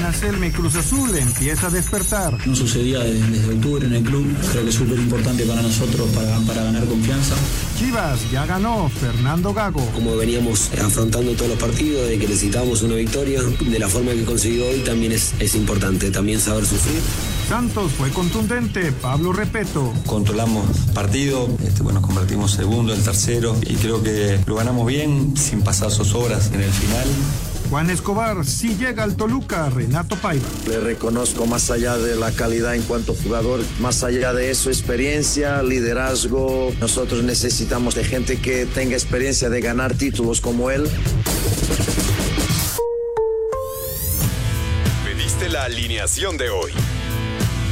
Nacelme Cruz Azul empieza a despertar. No sucedía desde, octubre en el club. Creo que es súper importante para nosotros para, para ganar confianza. Chivas ya ganó Fernando Gago. Como veníamos afrontando todos los partidos, de que necesitábamos una victoria, de la forma que consiguió hoy también es, es importante, también saber sufrir. Santos fue contundente, Pablo Repeto. Controlamos partido, este, bueno, convertimos segundo, el tercero y creo que lo ganamos bien, sin pasar zozobras en el final. Juan Escobar, si llega al Toluca, Renato Paiva. Le reconozco más allá de la calidad en cuanto jugador, más allá de eso, experiencia, liderazgo. Nosotros necesitamos de gente que tenga experiencia de ganar títulos como él. Pediste la alineación de hoy.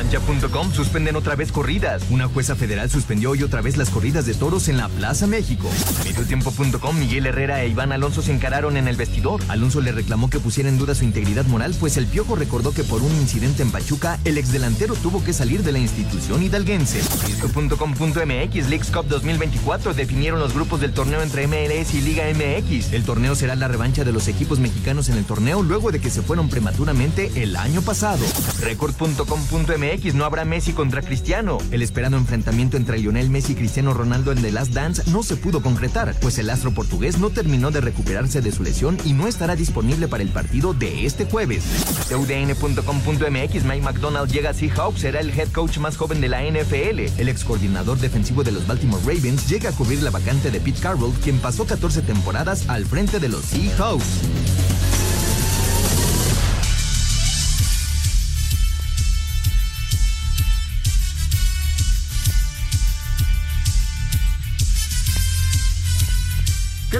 Cancha.com suspenden otra vez corridas. Una jueza federal suspendió hoy otra vez las corridas de toros en la Plaza México. Mediotiempo.com, Miguel Herrera e Iván Alonso se encararon en el vestidor. Alonso le reclamó que pusiera en duda su integridad moral, pues el Piojo recordó que por un incidente en Pachuca, el exdelantero tuvo que salir de la institución hidalguense. Disco.com.mx, Leagues Cup 2024 definieron los grupos del torneo entre MLS y Liga MX. El torneo será la revancha de los equipos mexicanos en el torneo luego de que se fueron prematuramente el año pasado. Record.com.mx MX no habrá Messi contra Cristiano. El esperado enfrentamiento entre Lionel Messi y Cristiano Ronaldo en The Last Dance no se pudo concretar, pues el astro portugués no terminó de recuperarse de su lesión y no estará disponible para el partido de este jueves. Mike McDonald llega a Seahawks, será el head coach más joven de la NFL. El ex coordinador defensivo de los Baltimore Ravens llega a cubrir la vacante de Pete Carroll, quien pasó 14 temporadas al frente de los Seahawks.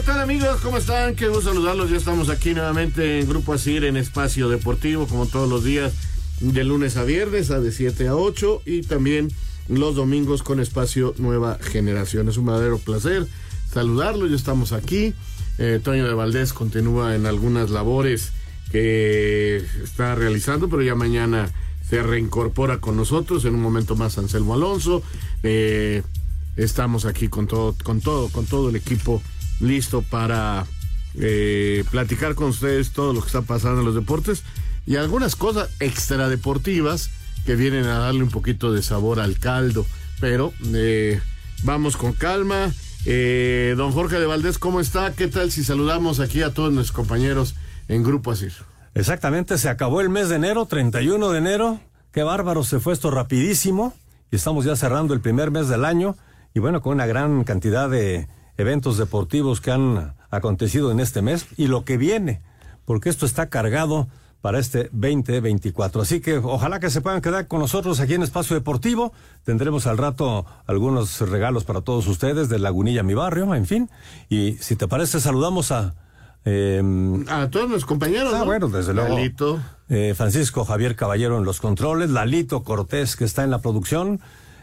¿Qué tal amigos? ¿Cómo están? Qué gusto saludarlos. Ya estamos aquí nuevamente en Grupo Asir en Espacio Deportivo, como todos los días, de lunes a viernes, a de 7 a 8 y también los domingos con Espacio Nueva Generación. Es un verdadero placer saludarlos. Ya estamos aquí. Eh, Toño de Valdés continúa en algunas labores que está realizando, pero ya mañana se reincorpora con nosotros. En un momento más Anselmo Alonso. Eh, estamos aquí con todo, con todo, con todo el equipo listo para eh, platicar con ustedes todo lo que está pasando en los deportes y algunas cosas extradeportivas que vienen a darle un poquito de sabor al caldo. Pero eh, vamos con calma. Eh, don Jorge de Valdés, ¿cómo está? ¿Qué tal si saludamos aquí a todos nuestros compañeros en Grupo Asir? Exactamente, se acabó el mes de enero, 31 de enero. Qué bárbaro, se fue esto rapidísimo. Y estamos ya cerrando el primer mes del año. Y bueno, con una gran cantidad de eventos deportivos que han acontecido en este mes y lo que viene, porque esto está cargado para este 2024. Así que ojalá que se puedan quedar con nosotros aquí en Espacio Deportivo. Tendremos al rato algunos regalos para todos ustedes de Lagunilla, mi barrio, en fin. Y si te parece, saludamos a... Em, a todos los compañeros. Ah, bueno, desde luego. Lalito. Eh, Francisco Javier Caballero en los controles, Lalito Cortés que está en la producción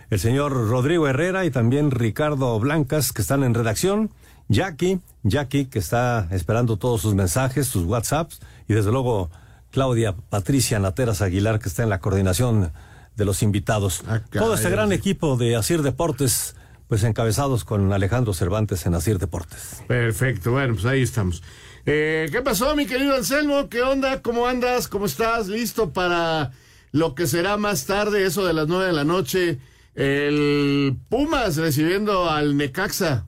el señor Rodrigo Herrera y también Ricardo Blancas, que están en redacción, Jackie, Jackie, que está esperando todos sus mensajes, sus WhatsApps, y desde luego Claudia Patricia Nateras Aguilar, que está en la coordinación de los invitados. Ah, Todo este gran equipo de Asir Deportes, pues encabezados con Alejandro Cervantes en Asir Deportes. Perfecto, bueno, pues ahí estamos. Eh, ¿Qué pasó, mi querido Anselmo? ¿Qué onda? ¿Cómo andas? ¿Cómo estás? ¿Listo para lo que será más tarde, eso de las nueve de la noche? El Pumas recibiendo al Necaxa.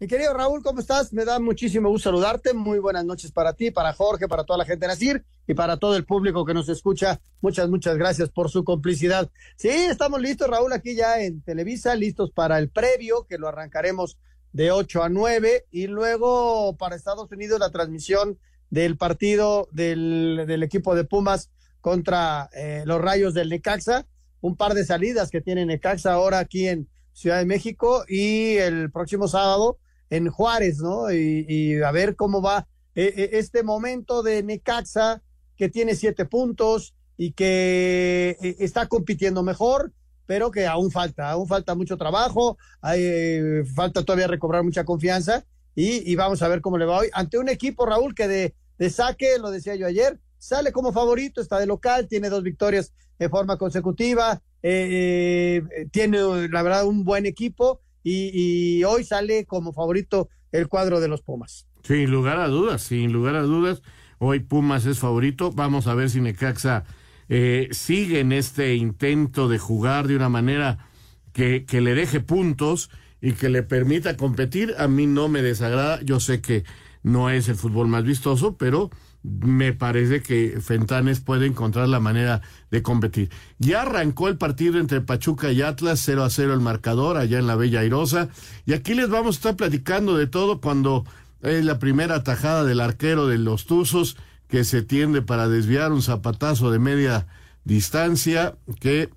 Mi querido Raúl, ¿cómo estás? Me da muchísimo gusto saludarte. Muy buenas noches para ti, para Jorge, para toda la gente de Nacir y para todo el público que nos escucha. Muchas, muchas gracias por su complicidad. Sí, estamos listos, Raúl, aquí ya en Televisa, listos para el previo, que lo arrancaremos de 8 a 9 y luego para Estados Unidos la transmisión del partido del, equipo de Pumas contra eh, los Rayos del Necaxa un par de salidas que tiene Necaxa ahora aquí en Ciudad de México, y el próximo sábado en Juárez, ¿no? Y, a ver cómo va eh, eh, este momento de Necaxa, que tiene siete puntos y que eh, está compitiendo mejor, pero que aún falta, aún falta mucho trabajo, hay, falta todavía recobrar mucha confianza y, vamos a ver cómo le va hoy ante un equipo, Raúl, que de, de saque, lo decía yo ayer, sale como favorito, está de local, tiene dos victorias de forma consecutiva, eh, eh, tiene la verdad un buen equipo y, hoy sale como favorito el cuadro de los Pumas. Sin lugar a dudas, sin lugar a dudas, hoy Pumas es favorito. Vamos a ver si Necaxa eh, sigue en este intento de jugar de una manera que, que le deje puntos y que le permita competir. A mí no me desagrada, yo sé que no es el fútbol más vistoso, pero me parece que Fentanes puede encontrar la manera de competir. Ya arrancó el partido entre Pachuca y Atlas, 0 a 0 el marcador allá en la Bella Airosa. Y aquí les vamos a estar platicando de todo cuando es la primera tajada del arquero de los Tuzos que se tiende para desviar un zapatazo de media distancia que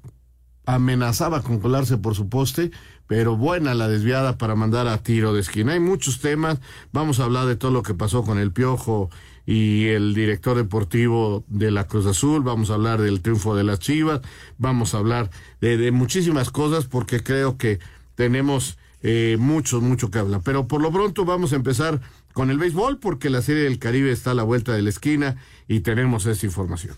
amenazaba con colarse por su poste, pero buena la desviada para mandar a tiro de esquina. Hay muchos temas, vamos a hablar de todo lo que pasó con el Piojo y el director deportivo de la Cruz Azul, vamos a hablar del triunfo de las Chivas, vamos a hablar de, muchísimas cosas porque creo que tenemos eh, mucho, mucho que hablar. Pero por lo pronto vamos a empezar con el béisbol porque la Serie del Caribe está a la vuelta de la esquina y tenemos esa información.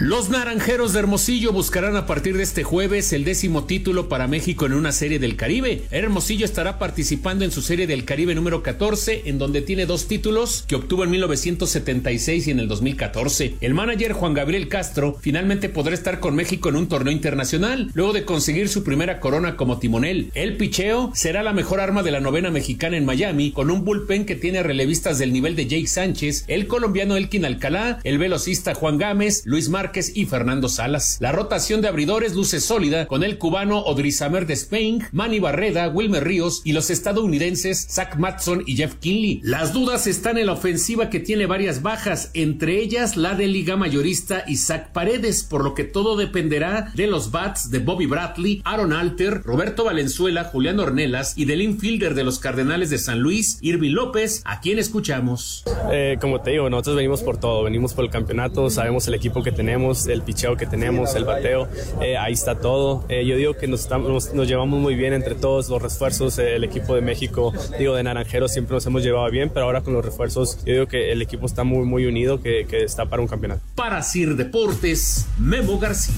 Los Naranjeros de Hermosillo buscarán a partir de este jueves el décimo título para México en una serie del Caribe. Hermosillo estará participando en su serie del Caribe número 14, en donde tiene dos títulos que obtuvo en 1976 y en el 2014. El manager Juan Gabriel Castro finalmente podrá estar con México en un torneo internacional, luego de conseguir su primera corona como timonel. El picheo será la mejor arma de la novena mexicana en Miami, con un bullpen que tiene relevistas del nivel de Jake Sánchez, el colombiano Elkin Alcalá, el velocista Juan Gámez, Luis Y Fernando Salas. La rotación de abridores luce sólida con el cubano Odrizamer de Spain, Manny Barreda, Wilmer Ríos y los estadounidenses Zach Matson y Jeff Kinley. Las dudas están en la ofensiva que tiene varias bajas, entre ellas la de Liga Mayorista Isaac Paredes, por lo que todo dependerá de los bats de Bobby Bradley, Aaron Alter, Roberto Valenzuela, Julián Ornelas y del infielder de los Cardenales de San Luis, Irving López, a quien escuchamos. Eh, como te digo, nosotros venimos por todo, venimos por el campeonato, sabemos el equipo que tenemos el picheo que tenemos, el bateo, eh, ahí está todo. Eh, yo digo que nos, estamos, nos llevamos muy bien entre todos los refuerzos, eh, el equipo de México, digo de Naranjeros siempre nos hemos llevado bien, pero ahora con los refuerzos yo digo que el equipo está muy, muy unido, que, que está para un campeonato. Para Sir Deportes, Memo García.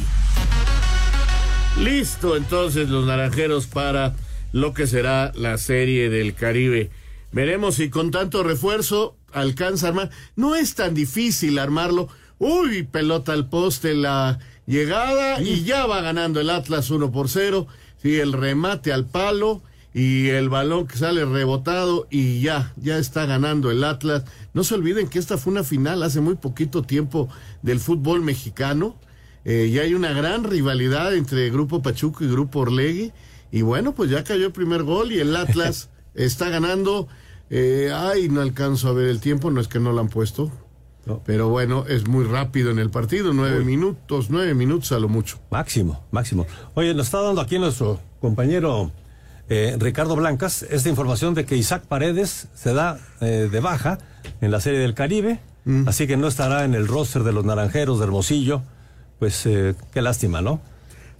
Listo entonces los Naranjeros para lo que será la serie del Caribe. Veremos si con tanto refuerzo alcanza a armar. No es tan difícil armarlo Uy, pelota al poste la llegada y ya va ganando el Atlas 1 por 0. Sí, el remate al palo y el balón que sale rebotado y ya, ya está ganando el Atlas. No se olviden que esta fue una final hace muy poquito tiempo del fútbol mexicano. Eh, y hay una gran rivalidad entre Grupo Pachuco y Grupo Orlegui. Y bueno, pues ya cayó el primer gol y el Atlas está ganando. Eh, ay, no alcanzo a ver el tiempo, no es que no lo han puesto. Pero bueno, es muy rápido en el partido, nueve minutos, nueve minutos a lo mucho. Máximo, máximo. Oye, nos está dando aquí nuestro compañero eh, Ricardo Blancas esta información de que Isaac Paredes se da eh, de baja en la Serie del Caribe, mm. así que no estará en el roster de los Naranjeros de Hermosillo. Pues eh, qué lástima, ¿no?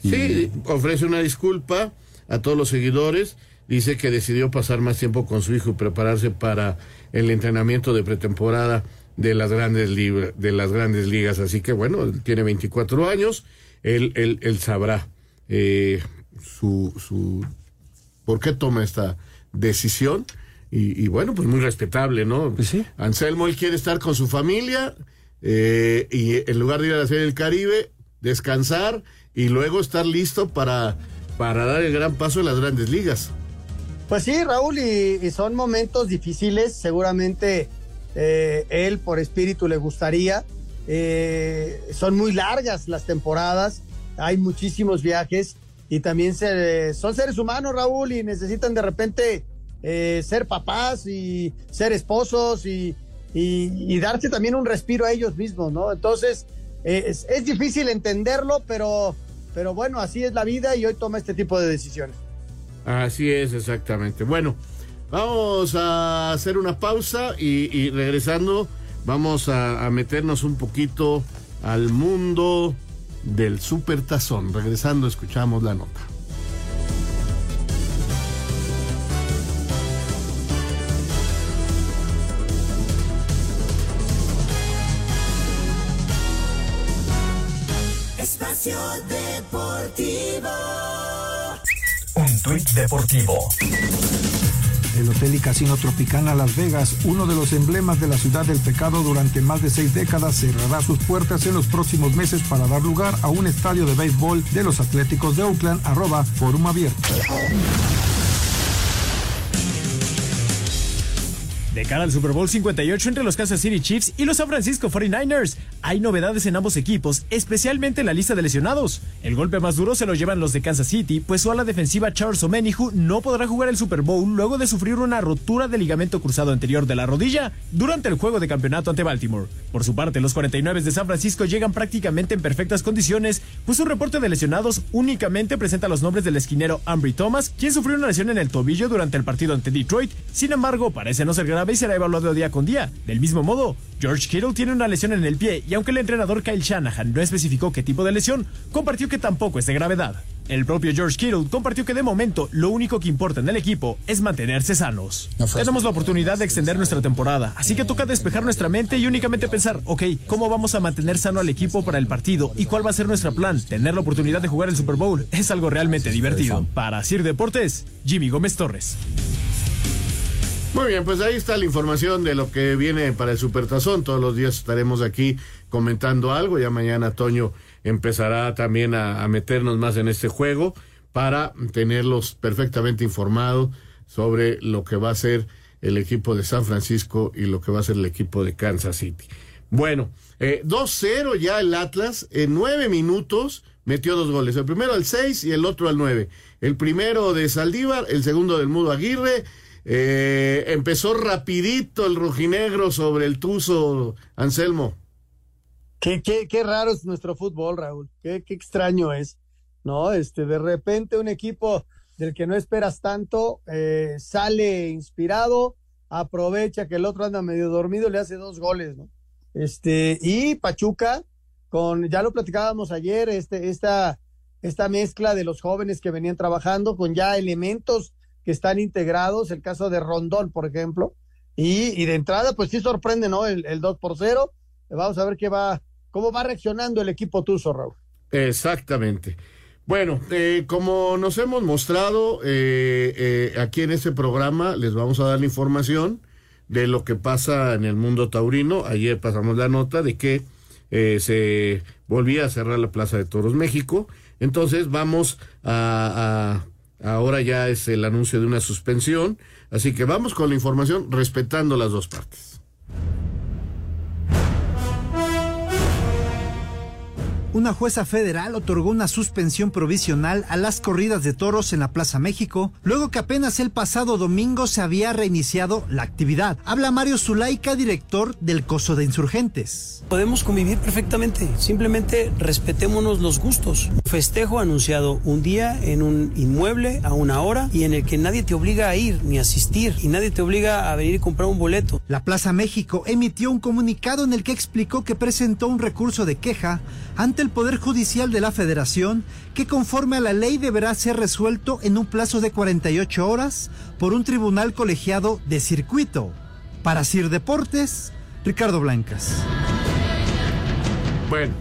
Sí, ofrece una disculpa a todos los seguidores. Dice que decidió pasar más tiempo con su hijo y prepararse para el entrenamiento de pretemporada de las grandes de las grandes ligas. Así que bueno tiene 24 años. Él él, él sabrá eh, su su por qué toma esta decisión. Y, bueno pues muy respetable no pues sí. Anselmo él quiere estar con su familia eh, y en lugar de ir a la serie del Caribe descansar y luego estar listo para para dar el gran paso en las grandes ligas. Pues sí Raúl y son momentos difíciles. Seguramente eh, él por espíritu le gustaría. Eh, son muy largas las temporadas, hay muchísimos viajes y también son seres humanos, Raúl, y necesitan de repente eh, ser papás y ser esposos y, darse también un respiro a ellos mismos, ¿no? Entonces, es, es, difícil entenderlo, pero, pero bueno, así es la vida y hoy toma este tipo de decisiones. Así es, exactamente. Bueno, vamos a hacer una pausa y, y regresando vamos a, a, meternos un poquito al mundo del supertazón. Regresando escuchamos la nota. Espacio Deportivo. Un tuit deportivo. El Hotel y Casino Tropicana Las Vegas, uno de los emblemas de la ciudad del pecado durante más de seis décadas, cerrará sus puertas en los próximos meses para dar lugar a un estadio de béisbol de los Atléticos de Oakland, arroba Forum Abierto. De cara al Super Bowl 58 entre los Kansas City Chiefs y los San Francisco 49ers, hay novedades en ambos equipos, especialmente en la lista de lesionados. El golpe más duro se lo llevan los de Kansas City, pues su ala defensiva Charles Omenihu no podrá jugar el Super Bowl luego de sufrir una rotura del ligamento cruzado anterior de la rodilla durante el juego de campeonato ante Baltimore. Por su parte, los 49 de San Francisco llegan prácticamente en perfectas condiciones, pues su reporte de lesionados únicamente presenta los nombres del esquinero Ambry Thomas, quien sufrió una lesión en el tobillo durante el partido ante Detroit. Sin embargo, parece no ser grave y será evaluado día con día. Del mismo modo, George Kittle tiene una lesión en el pie aunque el entrenador Kyle Shanahan no especificó qué tipo de lesión, compartió que tampoco es de gravedad. El propio George Kittle compartió que de momento lo único que importa en el equipo es mantenerse sanos. No Tenemos la oportunidad de extender nuestra temporada, así que toca despejar nuestra mente y únicamente pensar, ok, ¿cómo vamos a mantener sano al equipo para el partido y cuál va a ser nuestro plan? Tener la oportunidad de jugar el Super Bowl es algo realmente divertido. Para Sir Deportes, Jimmy Gómez Torres. Muy bien, pues ahí está la información de lo que viene para el Supertazón. Todos los días estaremos aquí comentando algo. Ya mañana Toño empezará también a, meternos más en este juego para tenerlos perfectamente informados sobre lo que va a ser el equipo de San Francisco y lo que va a ser el equipo de Kansas City. Bueno, eh, 2-0 ya el Atlas en nueve minutos metió dos goles. El primero al 6 y el otro al 9. El primero de Saldívar, el segundo del Mudo Aguirre. Eh, empezó rapidito el rojinegro sobre el Tuzo, Anselmo. Qué, qué, qué raro es nuestro fútbol, Raúl. Qué, qué extraño es. ¿No? Este, de repente un equipo del que no esperas tanto eh, sale inspirado, aprovecha que el otro anda medio dormido, le hace dos goles, ¿no? Este, y Pachuca, con, ya lo platicábamos ayer, este, esta, esta mezcla de los jóvenes que venían trabajando con ya elementos que están integrados, el caso de Rondón, por ejemplo, y, y de entrada, pues sí sorprende, ¿no? El, el 2 por 0. Vamos a ver qué va, cómo va reaccionando el equipo Tuzo, Raúl. Exactamente. Bueno, eh, como nos hemos mostrado eh, eh, aquí en este programa, les vamos a dar la información de lo que pasa en el mundo taurino. Ayer pasamos la nota de que se volvía a cerrar la Plaza de Toros México. Entonces vamos a Ahora ya es el anuncio de una suspensión. Así que vamos con la información respetando las dos partes. Una jueza federal otorgó una suspensión provisional a las corridas de toros en la Plaza México, luego que apenas el pasado domingo se había reiniciado la actividad. Habla Mario Zulaika, director del Coso de Insurgentes. Podemos convivir perfectamente, simplemente respetémonos los gustos. Festejo anunciado un día en un inmueble a una hora y en el que nadie te obliga a ir ni asistir y nadie te obliga a venir y comprar un boleto. La Plaza México emitió un comunicado en el que explicó que presentó un recurso de queja ante el Poder Judicial de la Federación que conforme a la ley deberá ser resuelto en un plazo de 48 horas por un tribunal colegiado de circuito. Para Sir Deportes, Ricardo Blancas. Bueno,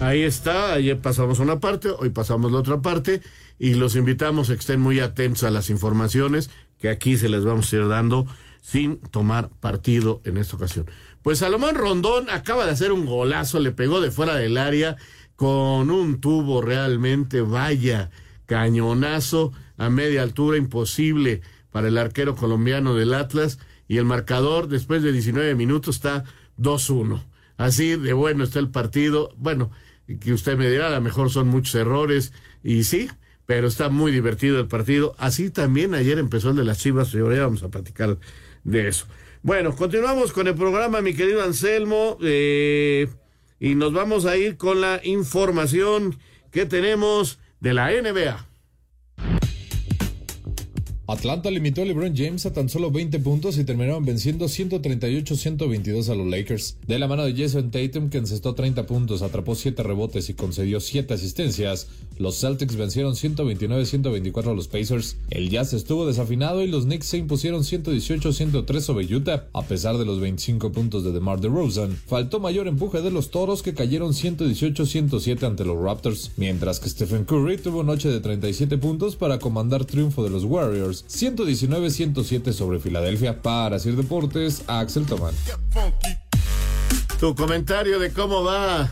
ahí está, ayer pasamos una parte, hoy pasamos la otra parte y los invitamos a que estén muy atentos a las informaciones que aquí se les vamos a ir dando sin tomar partido en esta ocasión. Pues Salomón Rondón acaba de hacer un golazo, le pegó de fuera del área con un tubo realmente, vaya, cañonazo a media altura, imposible para el arquero colombiano del Atlas. Y el marcador, después de 19 minutos, está 2-1. Así de bueno está el partido. Bueno, que usted me dirá, a lo mejor son muchos errores, y sí, pero está muy divertido el partido. Así también ayer empezó el de las Chivas, y ahora vamos a platicar de eso. Bueno, continuamos con el programa, mi querido Anselmo. Eh, y nos vamos a ir con la información que tenemos de la NBA. Atlanta limitó a LeBron James a tan solo 20 puntos y terminaron venciendo 138-122 a los Lakers. De la mano de Jason Tatum, que encestó 30 puntos, atrapó 7 rebotes y concedió 7 asistencias, los Celtics vencieron 129-124 a los Pacers. El Jazz estuvo desafinado y los Knicks se impusieron 118-103 sobre Utah. A pesar de los 25 puntos de DeMar DeRozan, faltó mayor empuje de los Toros que cayeron 118-107 ante los Raptors, mientras que Stephen Curry tuvo noche de 37 puntos para comandar triunfo de los Warriors 119-107 sobre Filadelfia. Para Sir Deportes, Axel Tomán. Tu comentario de cómo va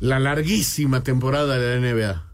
la larguísima temporada de la NBA.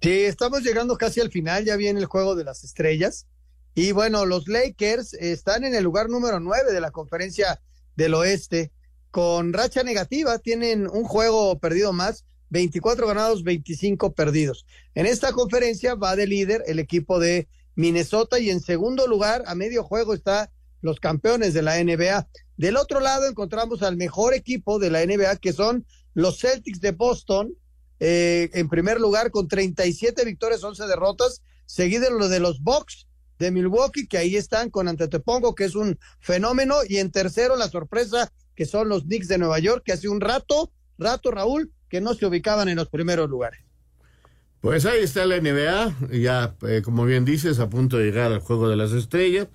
Sí, estamos llegando casi al final, ya viene el juego de las estrellas. Y bueno, los Lakers están en el lugar número 9 de la conferencia del oeste, con racha negativa, tienen un juego perdido más, 24 ganados, 25 perdidos. En esta conferencia va de líder el equipo de Minnesota y en segundo lugar, a medio juego, está los campeones de la NBA. Del otro lado encontramos al mejor equipo de la NBA, que son los Celtics de Boston, eh, en primer lugar con 37 victorias, 11 derrotas, seguido lo de los Bucks de Milwaukee, que ahí están con Antetopongo, que es un fenómeno, y en tercero la sorpresa, que son los Knicks de Nueva York, que hace un rato, rato Raúl, que no se ubicaban en los primeros lugares. Pues ahí está la NBA, ya eh, como bien dices, a punto de llegar al Juego de las Estrellas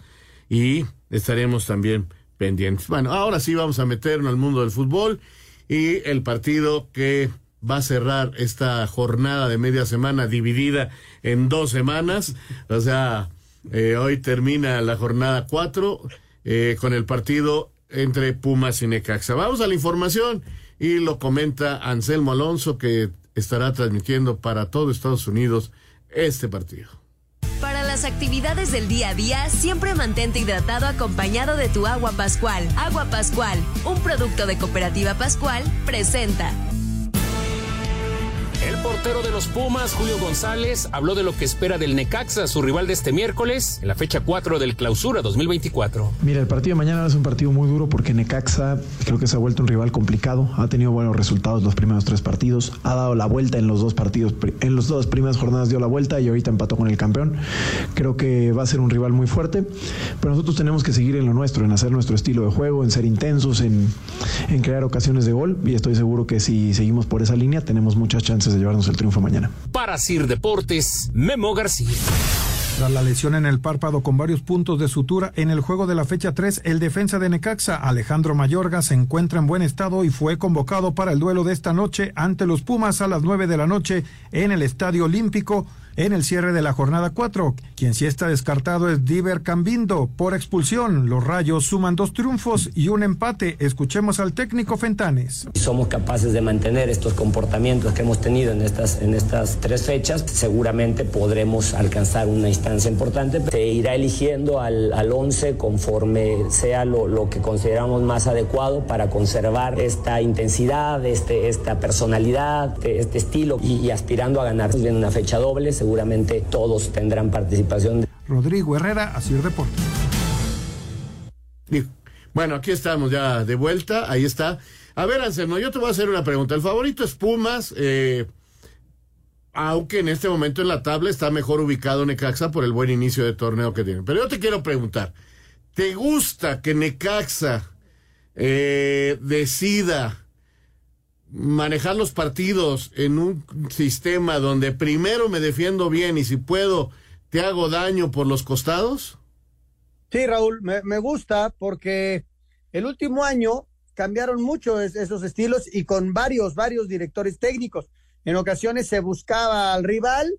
y estaremos también pendientes. Bueno, ahora sí vamos a meternos al mundo del fútbol y el partido que va a cerrar esta jornada de media semana dividida en dos semanas. O sea, eh, hoy termina la jornada cuatro eh, con el partido entre Pumas y Necaxa. Vamos a la información y lo comenta Anselmo Alonso que estará transmitiendo para todo Estados Unidos este partido. Para las actividades del día a día, siempre mantente hidratado acompañado de tu agua Pascual. Agua Pascual, un producto de Cooperativa Pascual, presenta. El Portero de los Pumas, Julio González, habló de lo que espera del Necaxa, su rival de este miércoles, en la fecha 4 del Clausura 2024. Mira, el partido de mañana es un partido muy duro porque Necaxa creo que se ha vuelto un rival complicado, ha tenido buenos resultados los primeros tres partidos, ha dado la vuelta en los dos partidos, en las dos primeras jornadas dio la vuelta y ahorita empató con el campeón. Creo que va a ser un rival muy fuerte, pero nosotros tenemos que seguir en lo nuestro, en hacer nuestro estilo de juego, en ser intensos, en, en crear ocasiones de gol y estoy seguro que si seguimos por esa línea tenemos muchas chances de llevarnos el triunfo mañana. Para Sir Deportes, Memo García. Tras la lesión en el párpado con varios puntos de sutura en el juego de la fecha 3, el defensa de Necaxa, Alejandro Mayorga, se encuentra en buen estado y fue convocado para el duelo de esta noche ante los Pumas a las 9 de la noche en el Estadio Olímpico en el cierre de la jornada 4. Quien sí está descartado es Diver Cambindo por expulsión. Los Rayos suman dos triunfos y un empate. Escuchemos al técnico Fentanes. Somos capaces de mantener estos comportamientos que hemos tenido en estas, en estas tres fechas, seguramente podremos alcanzar una instancia importante. Se irá eligiendo al, al 11 conforme sea lo, lo, que consideramos más adecuado para conservar esta intensidad, este, esta personalidad, este, este estilo y, y, aspirando a ganar. Viene una fecha doble seguramente todos tendrán participación. Rodrigo Herrera, así Deporte. Bueno, aquí estamos ya de vuelta, ahí está. A ver, Anselmo, yo te voy a hacer una pregunta. El favorito es Pumas, eh, aunque en este momento en la tabla está mejor ubicado Necaxa por el buen inicio de torneo que tiene. Pero yo te quiero preguntar, ¿te gusta que Necaxa eh, decida manejar los partidos en un sistema donde primero me defiendo bien y si puedo te hago daño por los costados? Sí, Raúl, me, gusta porque el último año cambiaron mucho es, esos estilos y con varios, varios directores técnicos. En ocasiones se buscaba al rival,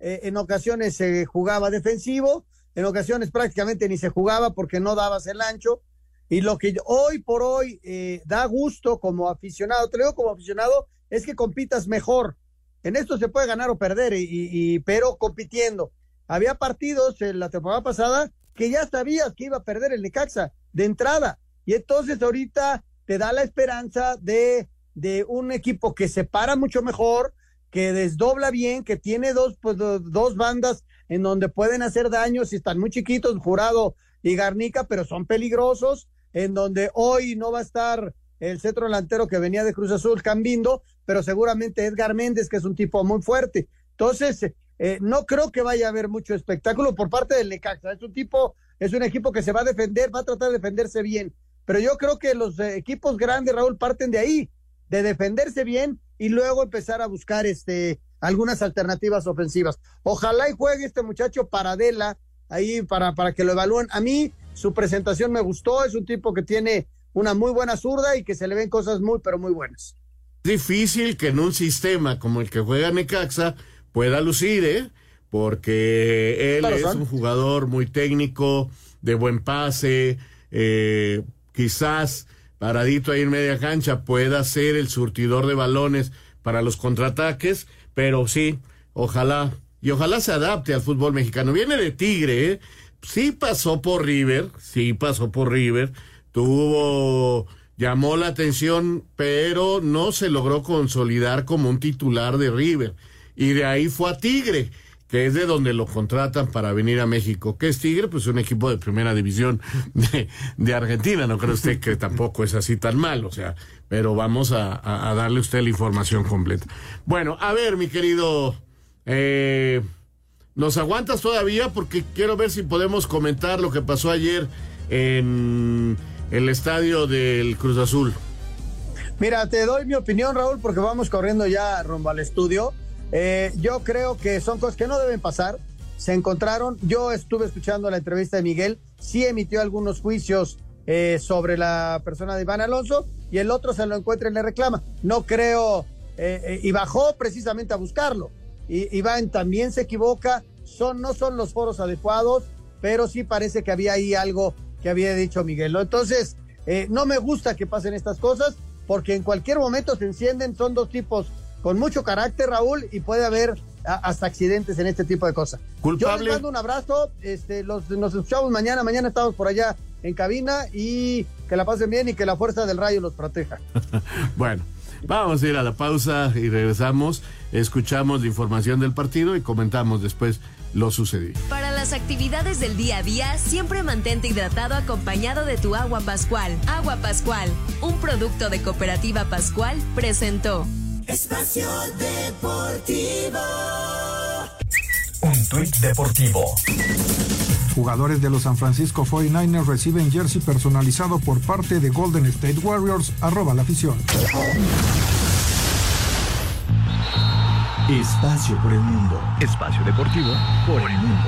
eh, en ocasiones se jugaba defensivo, en ocasiones prácticamente ni se jugaba porque no dabas el ancho. Y lo que hoy por hoy eh, da gusto como aficionado, te lo digo como aficionado, es que compitas mejor. En esto se puede ganar o perder, y, pero compitiendo. Había partidos en la temporada pasada que ya sabías que iba a perder el Necaxa de entrada. Y entonces ahorita te da la esperanza de, de un equipo que se para mucho mejor, que desdobla bien, que tiene dos, pues, dos bandas en donde pueden hacer daño si están muy chiquitos, Jurado y Garnica, pero son peligrosos en donde hoy no va a estar el centro delantero que venía de Cruz Azul, Cambindo, pero seguramente Edgar Méndez, que es un tipo muy fuerte. Entonces, eh, no creo que vaya a haber mucho espectáculo por parte del Necaxa. Es un tipo, es un equipo que se va a defender, va a tratar de defenderse bien. Pero yo creo que los eh, equipos grandes, Raúl, parten de ahí, de defenderse bien y luego empezar a buscar este algunas alternativas ofensivas. Ojalá y juegue este muchacho Paradela ahí para, para que lo evalúen. A mí su presentación me gustó, es un tipo que tiene una muy buena zurda y que se le ven cosas muy, pero muy buenas. Difícil que en un sistema como el que juega Necaxa pueda lucir, ¿eh? Porque él es un jugador muy técnico, de buen pase, eh, quizás paradito ahí en media cancha pueda ser el surtidor de balones para los contraataques, pero sí, ojalá, y ojalá se adapte al fútbol mexicano. Viene de Tigre, ¿eh? Sí pasó por River, sí pasó por River, tuvo, llamó la atención, pero no se logró consolidar como un titular de River. Y de ahí fue a Tigre que es de donde lo contratan para venir a México. ¿Qué es Tigre? Pues un equipo de primera división de, de Argentina. No creo usted que tampoco es así tan mal, o sea, pero vamos a, a, darle usted la información completa. Bueno, a ver, mi querido, eh, ¿nos aguantas todavía? Porque quiero ver si podemos comentar lo que pasó ayer en el estadio del Cruz Azul. Mira, te doy mi opinión, Raúl, porque vamos corriendo ya rumbo al estudio. Eh, yo creo que son cosas que no deben pasar. Se encontraron, yo estuve escuchando la entrevista de Miguel, sí emitió algunos juicios eh, sobre la persona de Iván Alonso y el otro se lo encuentra y le reclama. No creo, eh, y bajó precisamente a buscarlo. Y, Iván también se equivoca, son, no son los foros adecuados, pero sí parece que había ahí algo que había dicho Miguel. Entonces, no me gusta que pasen estas cosas porque en cualquier momento se encienden, son dos tipos con mucho carácter, Raúl, y puede haber hasta accidentes en este tipo de cosas. Yo les mando un abrazo, este, los, nos escuchamos mañana, mañana estamos por allá en cabina y que la pasen bien y que la fuerza del rayo los proteja. bueno. Vamos a ir a la pausa y regresamos, escuchamos la información del partido y comentamos después lo sucedido. Para las actividades del día a día, siempre mantente hidratado acompañado de tu agua Pascual. Agua Pascual, un producto de Cooperativa Pascual, presentó. Espacio Deportivo. Un tuit deportivo. Jugadores de los San Francisco 49ers reciben jersey personalizado por parte de Golden State Warriors. Arroba la afición. Espacio por el mundo. Espacio deportivo por el mundo.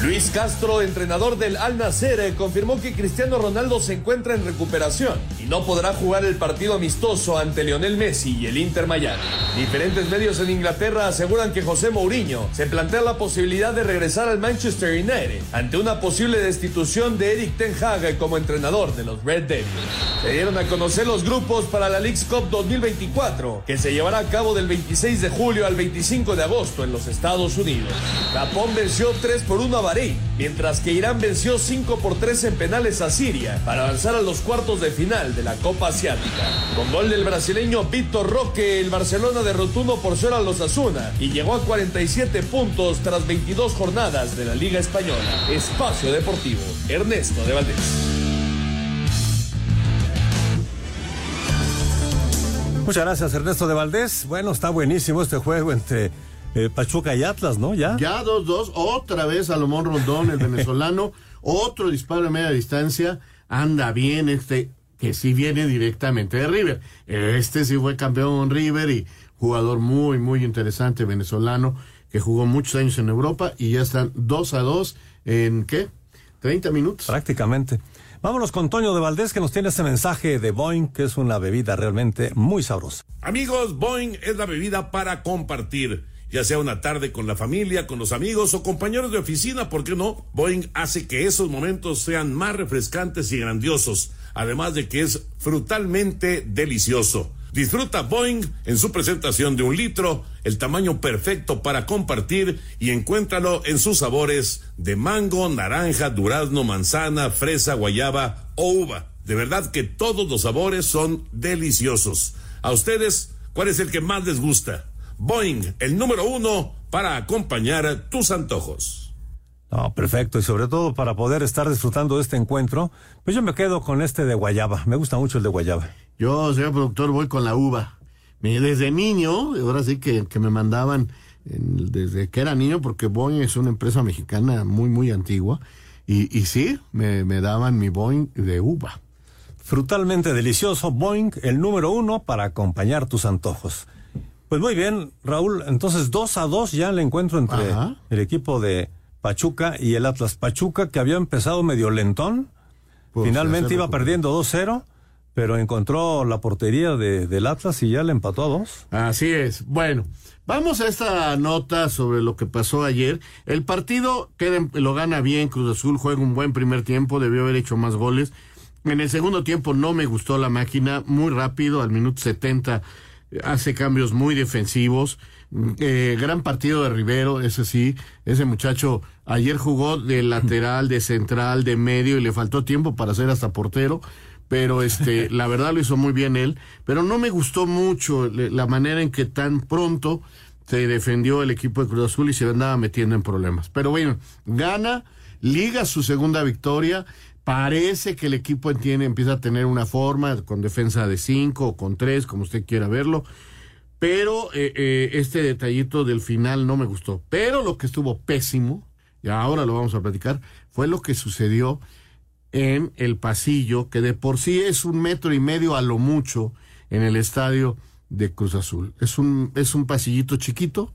Luis Castro, entrenador del Al Nacer, eh, confirmó que Cristiano Ronaldo se encuentra en recuperación y no podrá jugar el partido amistoso ante Lionel Messi y el Inter Miami. Diferentes medios en Inglaterra aseguran que José Mourinho se plantea la posibilidad de regresar al Manchester United ante una posible destitución de Eric Ten Hag como entrenador de los Red Devils. Se dieron a conocer los grupos para la League's Cup 2024, que se llevará a cabo del 26 de julio al 25 de agosto en los Estados Unidos. Japón venció 3 por 1 a Bahrein, mientras que Irán venció 5 por 3 en penales a Siria para avanzar a los cuartos de final de la Copa Asiática. Con gol del brasileño Víctor Roque, el Barcelona derrotó 1 por 0 a los Asuna y llegó a 47 puntos tras 22 jornadas de la Liga Española. Espacio Deportivo, Ernesto de Valdés. Muchas gracias, Ernesto de Valdés. Bueno, está buenísimo este juego entre eh, Pachuca y Atlas, ¿no? Ya. Ya 2-2, otra vez Salomón Rondón, el venezolano, otro disparo a media distancia, anda bien este, que sí viene directamente de River. Este sí fue campeón River y jugador muy, muy interesante venezolano que jugó muchos años en Europa y ya están 2 a 2 en ¿qué? 30 minutos. Prácticamente. Vámonos con Toño de Valdés que nos tiene este mensaje de Boeing, que es una bebida realmente muy sabrosa. Amigos, Boeing es la bebida para compartir ya sea una tarde con la familia, con los amigos o compañeros de oficina, ¿por qué no? Boeing hace que esos momentos sean más refrescantes y grandiosos, además de que es frutalmente delicioso. Disfruta Boeing en su presentación de un litro, el tamaño perfecto para compartir y encuéntralo en sus sabores de mango, naranja, durazno, manzana, fresa, guayaba o uva. De verdad que todos los sabores son deliciosos. A ustedes, ¿cuál es el que más les gusta? Boeing, el número uno para acompañar tus antojos. No, perfecto. Y sobre todo para poder estar disfrutando de este encuentro, pues yo me quedo con este de Guayaba. Me gusta mucho el de Guayaba. Yo, señor productor, voy con la uva. Desde niño, ahora sí que, que me mandaban en- desde que era niño, porque Boeing es una empresa mexicana muy, muy antigua. Y, y sí, me, me daban mi Boeing de uva. Frutalmente delicioso, Boeing, el número uno para acompañar tus antojos. Pues muy bien, Raúl. Entonces, dos a dos ya el encuentro entre Ajá. el equipo de Pachuca y el Atlas Pachuca, que había empezado medio lentón. Pues, Finalmente iba perdiendo 2-0, pero encontró la portería de, del Atlas y ya le empató a dos. Así es. Bueno, vamos a esta nota sobre lo que pasó ayer. El partido queda lo gana bien, Cruz Azul juega un buen primer tiempo, debió haber hecho más goles. En el segundo tiempo no me gustó la máquina, muy rápido, al minuto 70 eh, hace cambios muy defensivos. Mm, eh, gran partido de Rivero, ese sí, ese muchacho ayer jugó de lateral, de central, de medio y le faltó tiempo para ser hasta portero pero este la verdad lo hizo muy bien él pero no me gustó mucho la manera en que tan pronto se defendió el equipo de Cruz Azul y se andaba metiendo en problemas. Pero bueno gana liga su segunda victoria parece que el equipo entiende empieza a tener una forma con defensa de cinco o con tres como usted quiera verlo pero eh, eh, este detallito del final no me gustó pero lo que estuvo pésimo y ahora lo vamos a platicar fue lo que sucedió en el pasillo, que de por sí es un metro y medio a lo mucho en el estadio de Cruz Azul. Es un, es un pasillito chiquito.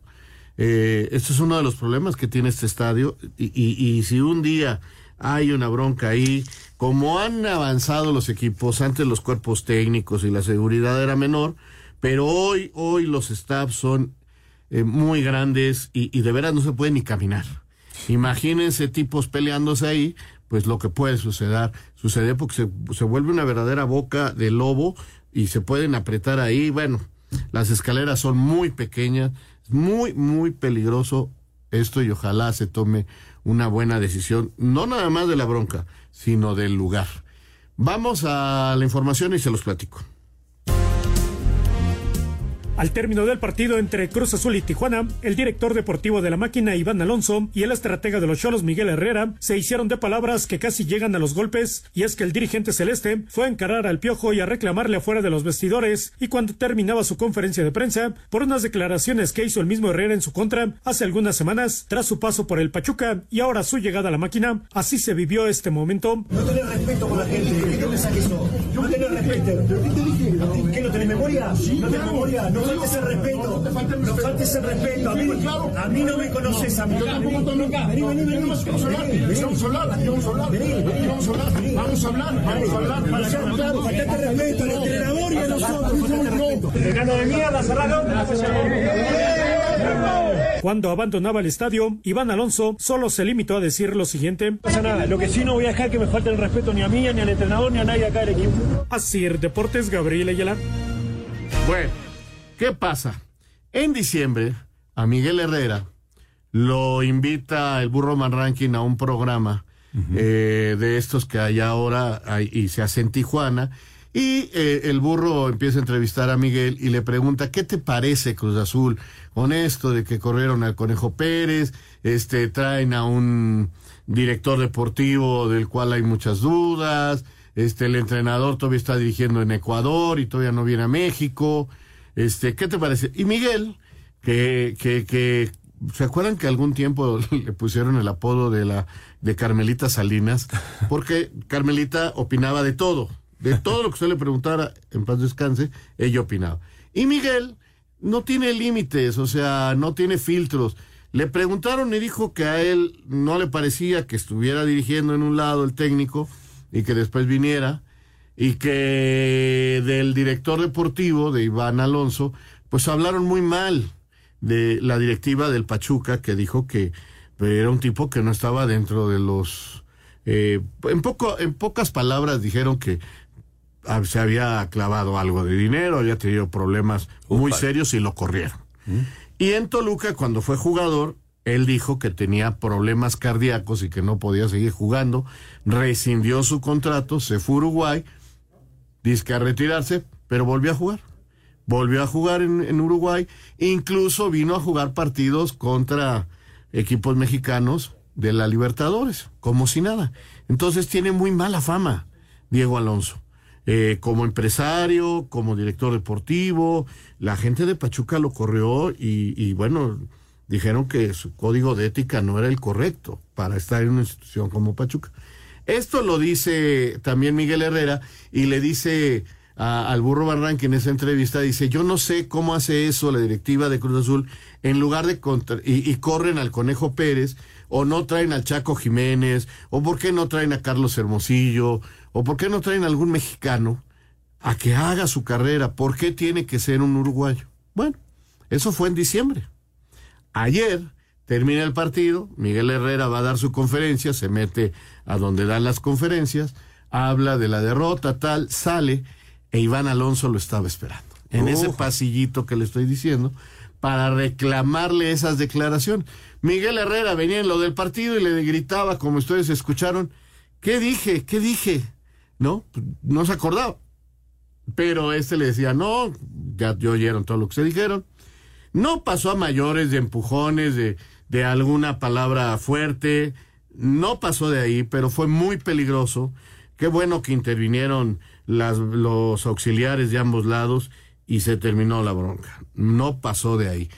Eh, esto es uno de los problemas que tiene este estadio. Y, y- y si un día hay una bronca ahí, como han avanzado los equipos, antes los cuerpos técnicos y la seguridad era menor, pero hoy, hoy los staffs son eh, muy grandes y, de veras no se puede ni caminar. Imagínense tipos peleándose ahí, pues lo que puede suceder, suceder porque se, se vuelve una verdadera boca de lobo y se pueden apretar ahí. Bueno, las escaleras son muy pequeñas, muy, muy peligroso esto y ojalá se tome una buena decisión, no nada más de la bronca, sino del lugar. Vamos a la información y se los platico. Al término del partido entre Cruz Azul y Tijuana, el director deportivo de la máquina Iván Alonso y el estratega de los Cholos Miguel Herrera se hicieron de palabras que casi llegan a los golpes, y es que el dirigente celeste fue a encarar al piojo y a reclamarle afuera de los vestidores, y cuando terminaba su conferencia de prensa, por unas declaraciones que hizo el mismo Herrera en su contra hace algunas semanas, tras su paso por el Pachuca y ahora su llegada a la máquina, así se vivió este momento. No tenés respeto con la gente. ¿Qué te sos? No tenés respeto. ¿Pero qué te dije? ¿Qué no tenés memoria? no tenés memoria. No faltes el respeto. No faltes el respeto. A mí, a mí no me conoces a mí. Yo tampoco conozco. Vení, vení, vení. Vamos a hablar, vamos a hablar, vamos a hablar, Vení, vamos a hablar, vamos a hablar, vamos a hablar. Para allá, claro, faltate respeto al entrenador y a nosotros. Decano de mierda, cerrado. Cuando abandonaba el estadio, Iván Alonso solo se limitó a decir lo siguiente. No pasa nada. Lo que sí no voy a dejar que me falte el respeto ni a mí, ni al entrenador, ni a nadie acá del equipo. Así, Deportes Gabriel Ayala. Bueno, ¿qué pasa? En diciembre, a Miguel Herrera lo invita el Burro Man Ranking a un programa eh, de estos que hay ahora hay- y se hace en Tijuana. Y eh, el burro empieza a entrevistar a Miguel y le pregunta, ¿qué te parece Cruz Azul con esto de que corrieron al Conejo Pérez, este, traen a un director deportivo del cual hay muchas dudas, este, el entrenador todavía está dirigiendo en Ecuador y todavía no viene a México, este, ¿qué te parece? Y Miguel, que, que, que, ¿se acuerdan que algún tiempo le pusieron el apodo de la, de Carmelita Salinas? Porque Carmelita opinaba de todo, de todo lo que usted le preguntara, en paz descanse, ella opinaba. Y Miguel no tiene límites, o sea, no tiene filtros. Le preguntaron y dijo que a él no le parecía que estuviera dirigiendo en un lado el técnico y que después viniera y que del director deportivo de Iván Alonso, pues hablaron muy mal de la directiva del Pachuca que dijo que era un tipo que no estaba dentro de los eh, en poco en pocas palabras dijeron que ah, se había clavado algo de dinero, había tenido problemas muy serios y lo corrieron. Y en Toluca, cuando fue jugador, él dijo que tenía problemas cardíacos y que no podía seguir jugando, rescindió su contrato, se fue a Uruguay, disque a retirarse, pero volvió a jugar. Volvió a jugar en, en Uruguay, incluso vino a jugar partidos contra equipos mexicanos de la Libertadores, como si nada. Entonces tiene muy mala fama Diego Alonso. Eh, como empresario, como director deportivo, la gente de Pachuca lo corrió y, y bueno, dijeron que su código de ética no era el correcto para estar en una institución como Pachuca. Esto lo dice también Miguel Herrera y le dice a- al burro Barranqui en esa entrevista, dice, yo no sé cómo hace eso la directiva de Cruz Azul en lugar de contra y, y corren al Conejo Pérez o no traen al Chaco Jiménez o por qué no traen a Carlos Hermosillo o por qué no traen a algún mexicano a que haga su carrera, ¿por qué tiene que ser un uruguayo? Bueno, eso fue en diciembre. Ayer termina el partido, Miguel Herrera va a dar su conferencia, se mete a donde dan las conferencias, habla de la derrota, tal, sale, e Iván Alonso lo estaba esperando. En ese pasillito que le estoy diciendo, para reclamarle esas declaraciones. Miguel Herrera venía en lo del partido y le gritaba, como ustedes escucharon, ¿qué dije? ¿Qué dije? ¿No? No se acordaba. Pero este le decía, no, ya, ya oyeron todo lo que se dijeron. No pasó a mayores de empujones, de, de alguna palabra fuerte, no pasó de ahí, pero fue muy peligroso. Qué bueno que intervinieron las, los auxiliares de ambos lados y se terminó la bronca. No pasó de ahí.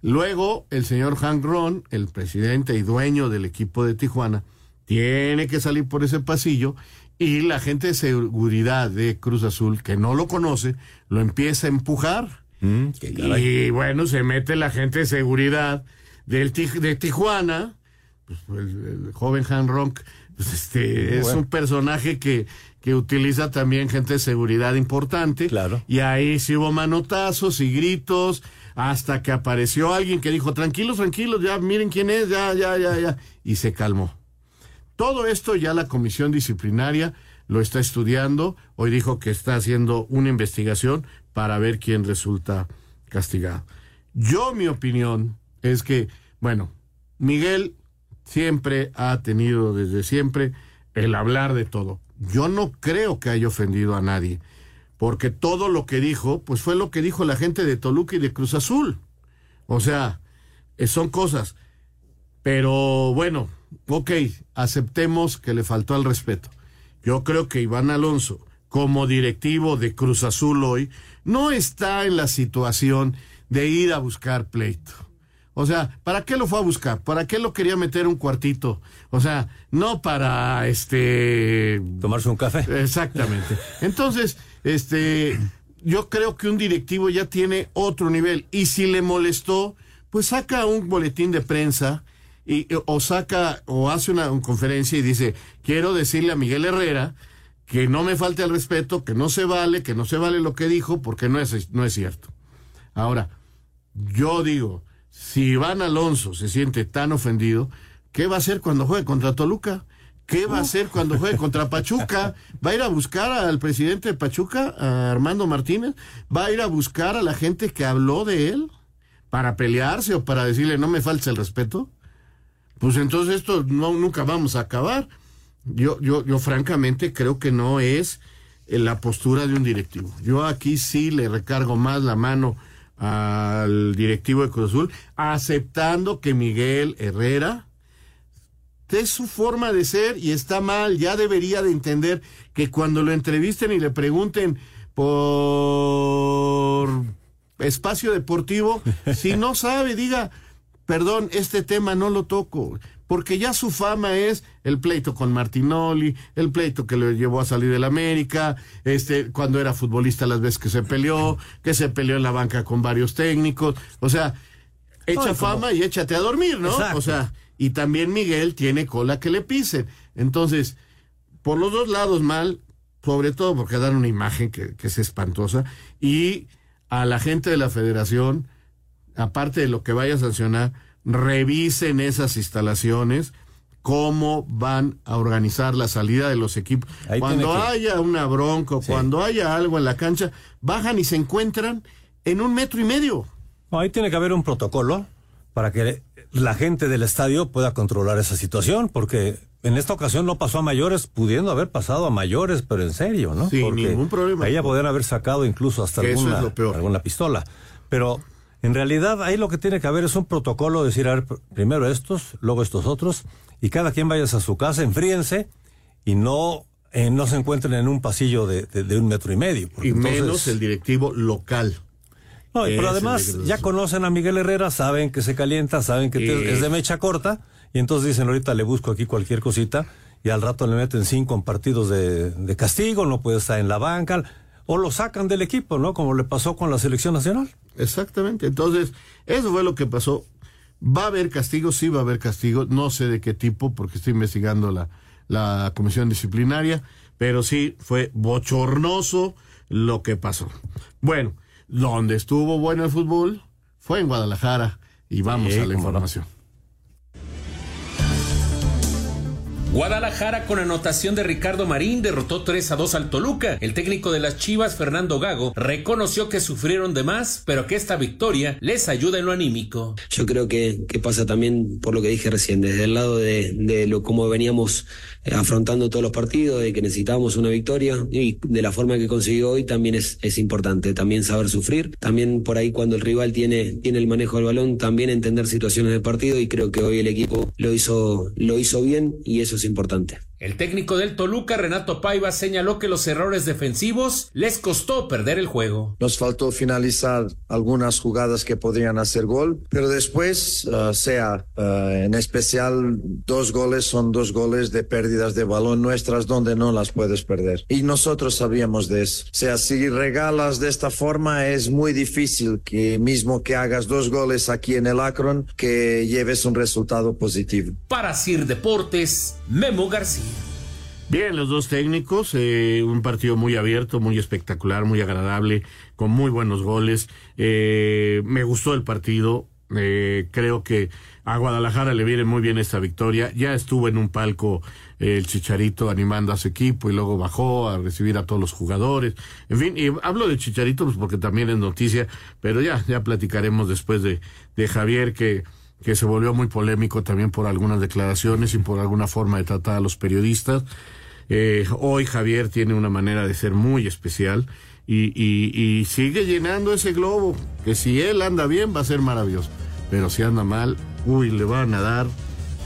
Luego, el señor Hank Ron, el presidente y dueño del equipo de Tijuana, tiene que salir por ese pasillo y la gente de seguridad de Cruz Azul, que no lo conoce, lo empieza a empujar. y bueno, se mete la gente de seguridad del de Tijuana, pues, el, el joven Han Ronk, pues, este, es Bueno. un personaje que, que utiliza también gente de seguridad importante. Claro. Y ahí sí hubo manotazos y gritos, hasta que apareció alguien que dijo, tranquilos, tranquilos, ya miren quién es, ya, ya, ya, ya. Y se calmó. Todo esto ya la comisión disciplinaria lo está estudiando. Hoy dijo que está haciendo una investigación para ver quién resulta castigado. Yo, mi opinión es que, bueno, Miguel siempre ha tenido desde siempre el hablar de todo. Yo no creo que haya ofendido a nadie, porque todo lo que dijo, pues fue lo que dijo la gente de Toluca y de Cruz Azul. O sea, eh, son cosas. Pero bueno, ok, aceptemos que le faltó al respeto. Yo creo que Iván Alonso, como directivo de Cruz Azul hoy, no está en la situación de ir a buscar pleito. O sea, ¿para qué lo fue a buscar? ¿Para qué lo quería meter un cuartito? O sea, no para este tomarse un café. Exactamente. Entonces, este yo creo que un directivo ya tiene otro nivel y si le molestó, pues saca un boletín de prensa y o saca o hace una, una conferencia y dice, "Quiero decirle a Miguel Herrera que no me falte el respeto, que no se vale, que no se vale lo que dijo porque no es no es cierto." Ahora, yo digo, si Iván Alonso se siente tan ofendido, ¿qué va a hacer cuando juegue contra Toluca? ¿Qué va a hacer cuando juegue contra Pachuca? ¿Va a ir a buscar al presidente de Pachuca, a Armando Martínez? ¿Va a ir a buscar a la gente que habló de él para pelearse o para decirle no me faltes el respeto? Pues entonces esto no, nunca vamos a acabar. Yo, yo, yo francamente creo que no es eh, la postura de un directivo. Yo aquí sí le recargo más la mano al directivo de Cruz Azul, aceptando que Miguel Herrera es su forma de ser y está mal, ya debería de entender que cuando lo entrevisten y le pregunten por espacio deportivo, si no sabe, diga, perdón, este tema no lo toco, porque ya su fama es el pleito con Martinoli, el pleito que le llevó a salir del América, este, cuando era futbolista las veces que se peleó, que se peleó en la banca con varios técnicos, o sea, echa fama y échate a dormir, ¿no? Exacto. O sea, y también Miguel tiene cola que le pisen. Entonces, por los dos lados mal, sobre todo porque dan una imagen que, que es espantosa, y a la gente de la federación, aparte de lo que vaya a sancionar, revisen esas instalaciones, cómo van a organizar la salida de los equipos. Ahí cuando que- haya una bronca, cuando haya algo en la cancha, bajan y se encuentran en un metro y medio. No, ahí tiene que haber un protocolo para que la gente del estadio pueda controlar esa situación, porque en esta ocasión no pasó a mayores, pudiendo haber pasado a mayores, pero en serio, ¿no? Sin Porque ningún problema. Ahí ya podrían haber sacado incluso hasta alguna, es lo peor. alguna pistola. Pero En realidad, ahí lo que tiene que haber es un protocolo, decir, a ver, primero estos, luego estos otros, y cada quien vaya a su casa, enfríense, y no, eh, no se encuentren en un pasillo de, de- de un metro y medio. Y entonces- menos el directivo local. No, pero además ya conocen a Miguel Herrera, saben que se calienta, saben que te- es de mecha corta, y entonces dicen, ahorita le busco aquí cualquier cosita, y al rato le meten cinco partidos de, de castigo, no puede estar en la banca, o lo sacan del equipo, ¿no? Como le pasó con la selección nacional. Exactamente. Entonces, eso fue lo que pasó. Va a haber castigo, sí va a haber castigo. No sé de qué tipo, porque estoy investigando la, la comisión disciplinaria, pero sí fue bochornoso lo que pasó. Bueno, donde estuvo bueno el fútbol fue en Guadalajara. Y vamos Sí, a la no. Guadalajara con anotación de Ricardo Marín derrotó 3 a 2 al Toluca. El técnico de las Chivas, Fernando Gago, reconoció que sufrieron de más, pero que esta victoria les ayuda en lo anímico. Yo creo que, que pasa también por lo que dije recién, desde el lado de, de lo cómo veníamos eh, afrontando todos los partidos, de que necesitábamos una victoria y de la forma que consiguió hoy también es, es importante, también saber sufrir, también por ahí cuando el rival tiene, tiene el manejo del balón, también entender situaciones del partido y creo que hoy el equipo lo hizo, lo hizo bien y eso es importante. El técnico del Toluca, Renato Paiva, señaló que los errores defensivos les costó perder el juego. Nos faltó finalizar algunas jugadas que podrían hacer gol, pero después, uh, sea uh, en especial, dos goles son dos goles de pérdidas de balón nuestras donde no las puedes perder. Y nosotros sabíamos de eso. O sea, si regalas de esta forma es muy difícil que mismo que hagas dos goles aquí en el Akron, que lleves un resultado positivo. Para Sir Deportes, Memo García. Bien, los dos técnicos, eh, un partido muy abierto, muy espectacular, muy agradable, con muy buenos goles. Eh, me gustó el partido, eh, creo que a Guadalajara le viene muy bien esta victoria. Ya estuvo en un palco eh, el Chicharito animando a su equipo y luego bajó a recibir a todos los jugadores. En fin, y hablo de Chicharito pues porque también es noticia, pero ya, ya platicaremos después de, de Javier que que se volvió muy polémico también por algunas declaraciones y por alguna forma de tratar a los periodistas. Eh, hoy Javier tiene una manera de ser muy especial y, y- y sigue llenando ese globo, que si él anda bien va a ser maravilloso, pero si anda mal, uy, le van a dar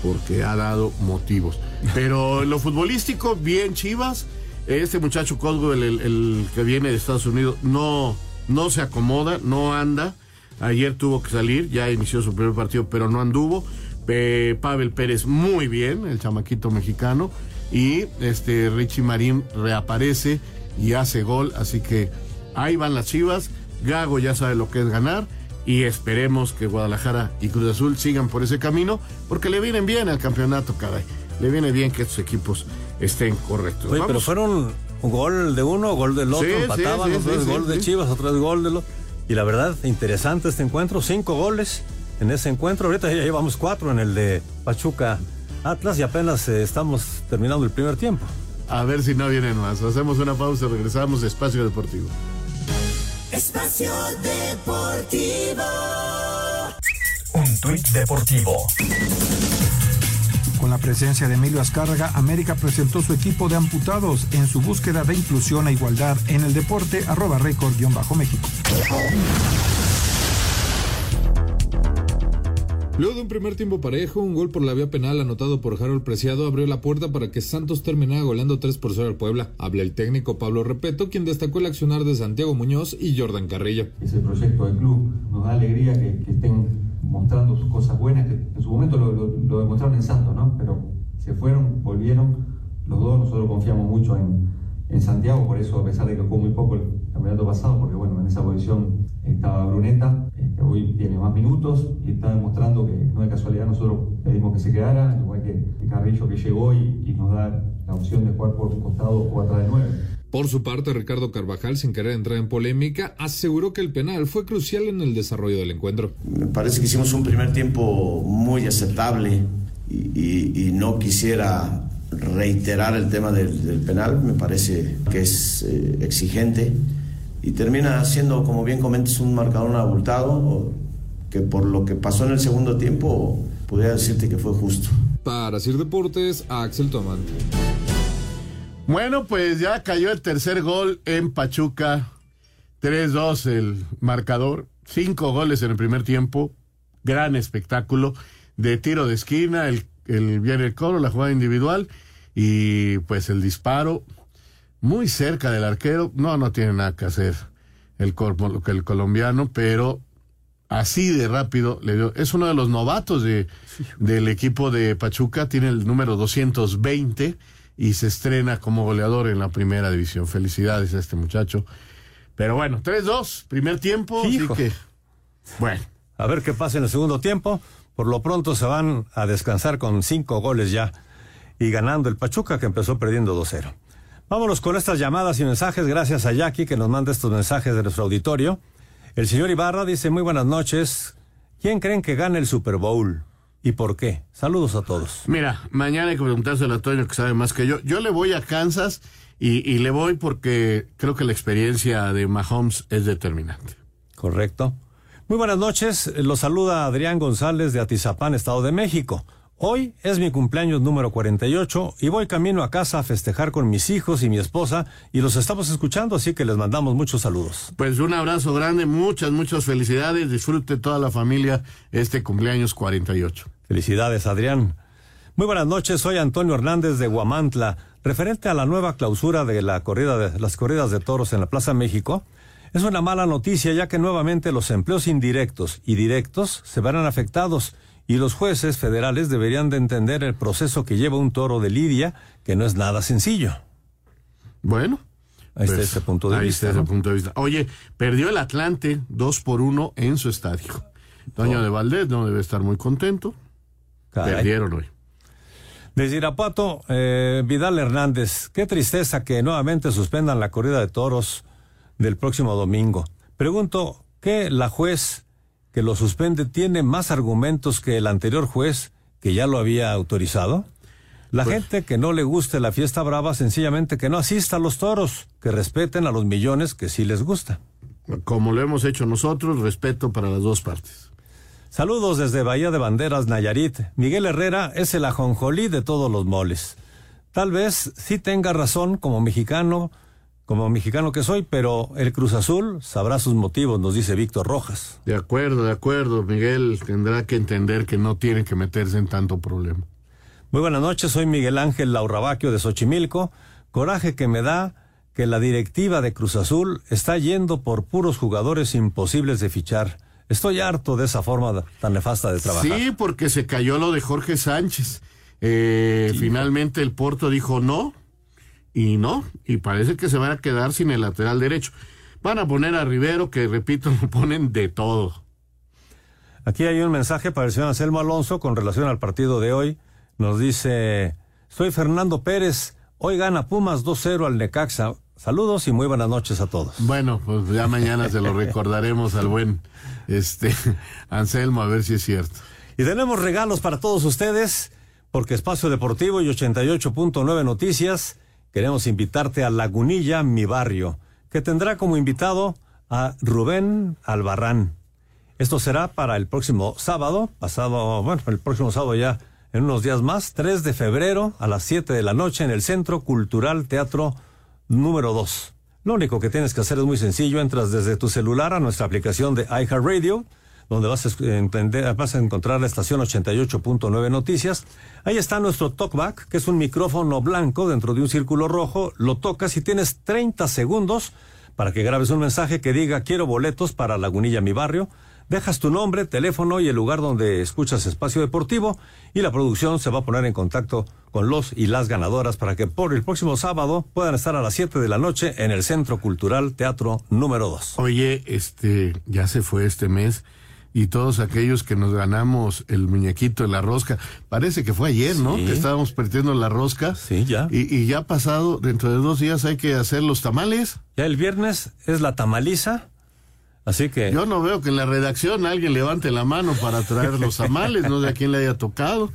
porque ha dado motivos. Pero en lo futbolístico, bien Chivas, este muchacho Coswell, el, el que viene de Estados Unidos, no, no se acomoda, no anda. Ayer tuvo que salir, ya inició su primer partido, pero no anduvo. Eh, Pavel Pérez muy bien, el chamaquito mexicano. Y este Richie Marín reaparece y hace gol. Así que ahí van las chivas. Gago ya sabe lo que es ganar. Y esperemos que Guadalajara y Cruz Azul sigan por ese camino, porque le vienen bien al campeonato, caray. Le viene bien que estos equipos estén correctos. Oye, pero fueron un gol de uno, gol del otro, Sí, empataban, sí, otra vez gol de. Chivas, otra vez gol de los... Y la verdad, interesante este encuentro, cinco goles en ese encuentro. Ahorita ya llevamos cuatro en el de Pachuca Atlas y apenas eh, estamos terminando el primer tiempo. A ver si no vienen más. Hacemos una pausa, regresamos de Espacio Deportivo. Espacio Deportivo. Un tuit deportivo. Con la presencia de Emilio Azcárraga, América presentó su equipo de amputados en su búsqueda de inclusión e igualdad en el deporte, arroba récord-méxico. Luego de un primer tiempo parejo, un gol por la vía penal anotado por Harold Preciado abrió la puerta para que Santos terminara goleando 3 por 0 al Puebla. Habla el técnico Pablo Repeto, quien destacó el accionar de Santiago Muñoz y Jordan Carrillo. ese proyecto del club. Nos da alegría que, estén mostrando sus cosas buenas, que en su momento lo, demostraron en Santos, ¿no? Pero se fueron, volvieron, los dos, nosotros confiamos mucho en, Santiago, por eso a pesar de que jugó muy poco campeonato pasado, porque bueno, en esa posición estaba Bruneta, este, hoy tiene más minutos y está demostrando que no de casualidad nosotros pedimos que se quedara, igual que, Carrillo que llegó y, y nos da la opción de jugar por un costado o atrás de nueve. Por su parte, Ricardo Carvajal, sin querer entrar en polémica, aseguró que el penal fue crucial en el desarrollo del encuentro. Me parece que hicimos un primer tiempo muy aceptable y, y- y no quisiera reiterar el tema del, del penal, me parece que es eh, exigente y termina siendo, como bien comentas, un marcador abultado o- que por lo que pasó en el segundo tiempo, podría decirte que fue justo. Para Sir Deportes, Axel Toman. Bueno, pues ya cayó el tercer gol en Pachuca. 3-2 el marcador. cinco goles en el primer tiempo, gran espectáculo de tiro de esquina, el, el viene el coro, la jugada individual y pues el disparo muy cerca del arquero. No, no tiene nada que hacer el, col- el colombiano, pero así de rápido le dio. Es uno de los novatos de, del equipo de Pachuca, tiene el número 220 y se estrena como goleador en la primera división. Felicidades a este muchacho. Pero bueno, 3-2, primer tiempo, Hijo. así que bueno. A ver qué pasa en el segundo tiempo. Por lo pronto se van a descansar con cinco goles ya y ganando el Pachuca que empezó perdiendo 2-0. Vámonos con estas llamadas y mensajes. Gracias a Jackie que nos manda estos mensajes de nuestro auditorio. El señor Ibarra dice muy buenas noches. ¿Quién creen que gane el Super Bowl? ¿Y por qué? Saludos a todos. Mira, mañana hay que preguntárselo a Toño que sabe más que yo. Yo le voy a Kansas y, y le voy porque creo que la experiencia de Mahomes es determinante. Correcto. Muy buenas noches. Los saluda Adrián González de Atizapán, Estado de México. Hoy es mi cumpleaños número 48 y voy camino a casa a festejar con mis hijos y mi esposa y los estamos escuchando, así que les mandamos muchos saludos. Pues un abrazo grande, muchas, muchas felicidades. Disfrute toda la familia este cumpleaños 48. Felicidades, Adrián. Muy buenas noches, soy Antonio Hernández de Guamantla. Referente a la nueva clausura de la corrida de las corridas de toros en la Plaza México, es una mala noticia ya que nuevamente los empleos indirectos y directos se verán afectados y los jueces federales deberían de entender el proceso que lleva un toro de lidia, que no es nada sencillo. Bueno. Ahí está pues, ese punto de ahí vista. está ese punto de vista. Oye, perdió el Atlante 2 por 1 en su estadio. Toño de Valdés no debe estar muy contento. Caray. Perdieron hoy. Desde Irapuato, eh, Vidal Hernández, qué tristeza que nuevamente suspendan la corrida de toros del próximo domingo. Pregunto, ¿qué la juez que lo suspende tiene más argumentos que el anterior juez que ya lo había autorizado? La gente que no le guste la fiesta brava, sencillamente que no asista a los toros, que respeten a los millones que sí les gusta. Como lo hemos hecho nosotros, respeto para las dos partes. Saludos desde Bahía de Banderas, Nayarit. Miguel Herrera es el ajonjolí de todos los moles. Tal vez sí tenga razón como mexicano, como mexicano que soy, pero el Cruz Azul sabrá sus motivos, nos dice Víctor Rojas. De acuerdo, de acuerdo. Miguel tendrá que entender que no tiene que meterse en tanto problema. Muy buenas noches, soy Miguel Ángel Laurabaquio de Xochimilco. Coraje que me da que la directiva de Cruz Azul está yendo por puros jugadores imposibles de fichar. Estoy harto de esa forma tan nefasta de trabajar. Sí, porque se cayó lo de Jorge Sánchez. Eh, finalmente el Porto dijo no y no, y parece que se van a quedar sin el lateral derecho. Van a poner a Rivero, que repito, lo ponen de todo. Aquí hay un mensaje para el señor Anselmo Alonso con relación al partido de hoy. Nos dice, soy Fernando Pérez, hoy gana Pumas 2-0 al Necaxa. Saludos y muy buenas noches a todos. Bueno, pues ya mañana se lo recordaremos al buen este Anselmo a ver si es cierto. Y tenemos regalos para todos ustedes, porque Espacio Deportivo y 88.9 Noticias queremos invitarte a Lagunilla, mi barrio, que tendrá como invitado a Rubén Albarrán. Esto será para el próximo sábado, pasado, bueno, el próximo sábado ya en unos días más, 3 de febrero a las 7 de la noche en el Centro Cultural Teatro número 2. Lo único que tienes que hacer es muy sencillo, entras desde tu celular a nuestra aplicación de iHeartRadio, donde vas a, entender, vas a encontrar la estación 88.9 Noticias. Ahí está nuestro talkback, que es un micrófono blanco dentro de un círculo rojo. Lo tocas y tienes 30 segundos para que grabes un mensaje que diga quiero boletos para Lagunilla, mi barrio. Dejas tu nombre, teléfono y el lugar donde escuchas Espacio Deportivo y la producción se va a poner en contacto con los y las ganadoras para que por el próximo sábado puedan estar a las 7 de la noche en el Centro Cultural Teatro número 2. Oye, este, ya se fue este mes y todos aquellos que nos ganamos el muñequito de la rosca, parece que fue ayer, ¿no? Sí. Que estábamos perdiendo la rosca. Sí, ya. Y, y ya pasado, dentro de dos días hay que hacer los tamales. Ya el viernes es la tamaliza, así que... Yo no veo que en la redacción alguien levante la mano para traer los tamales, no sé a quién le haya tocado.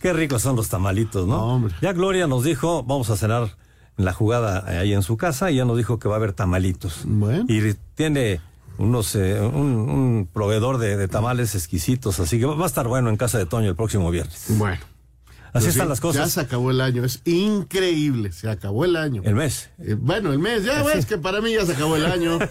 Qué ricos son los tamalitos, ¿no? Ya Gloria nos dijo, vamos a cenar en la jugada ahí en su casa, y ya nos dijo que va a haber tamalitos. Y tiene unos eh, un, un proveedor de, de tamales exquisitos, así que va a estar bueno en casa de Toño el próximo viernes. Bueno, Así Pero están sí, las cosas. Ya se acabó el año, es increíble, se acabó el año. El mes. Eh, bueno, el mes, ya ves que para mí ya se acabó el año.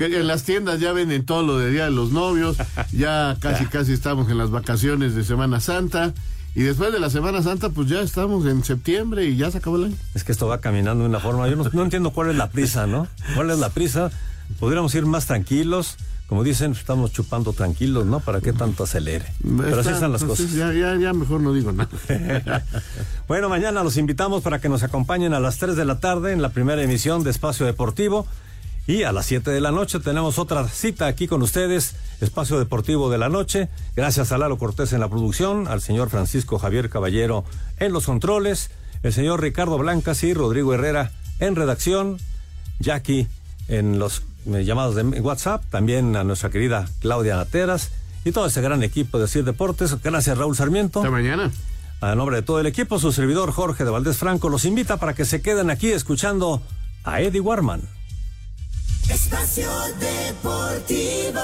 En las tiendas ya venden todo lo de Día de los Novios, ya casi casi estamos en las vacaciones de Semana Santa. Y después de la Semana Santa, pues ya estamos en septiembre y ya se acabó el año. Es que esto va caminando de una forma. Yo no, no entiendo cuál es la prisa, ¿no? ¿Cuál es la prisa? Podríamos ir más tranquilos. Como dicen, estamos chupando tranquilos, ¿no? ¿Para qué tanto acelere? Pero así Está- están las pues, cosas. Ya, ya, ya mejor no digo nada. Bueno, mañana los invitamos para que nos acompañen a las 3 de la tarde en la primera emisión de Espacio Deportivo. Y a las 7 de la noche tenemos otra cita aquí con ustedes, Espacio Deportivo de la Noche. Gracias a Lalo Cortés en la producción, al señor Francisco Javier Caballero en los controles, el señor Ricardo Blancas y Rodrigo Herrera en redacción, Jackie en los llamados de WhatsApp, también a nuestra querida Claudia Nateras y todo ese gran equipo de CIR Deportes. Gracias, Raúl Sarmiento. Hasta mañana. A nombre de todo el equipo, su servidor Jorge de Valdés Franco los invita para que se queden aquí escuchando a Eddie Warman. Espacio Deportivo.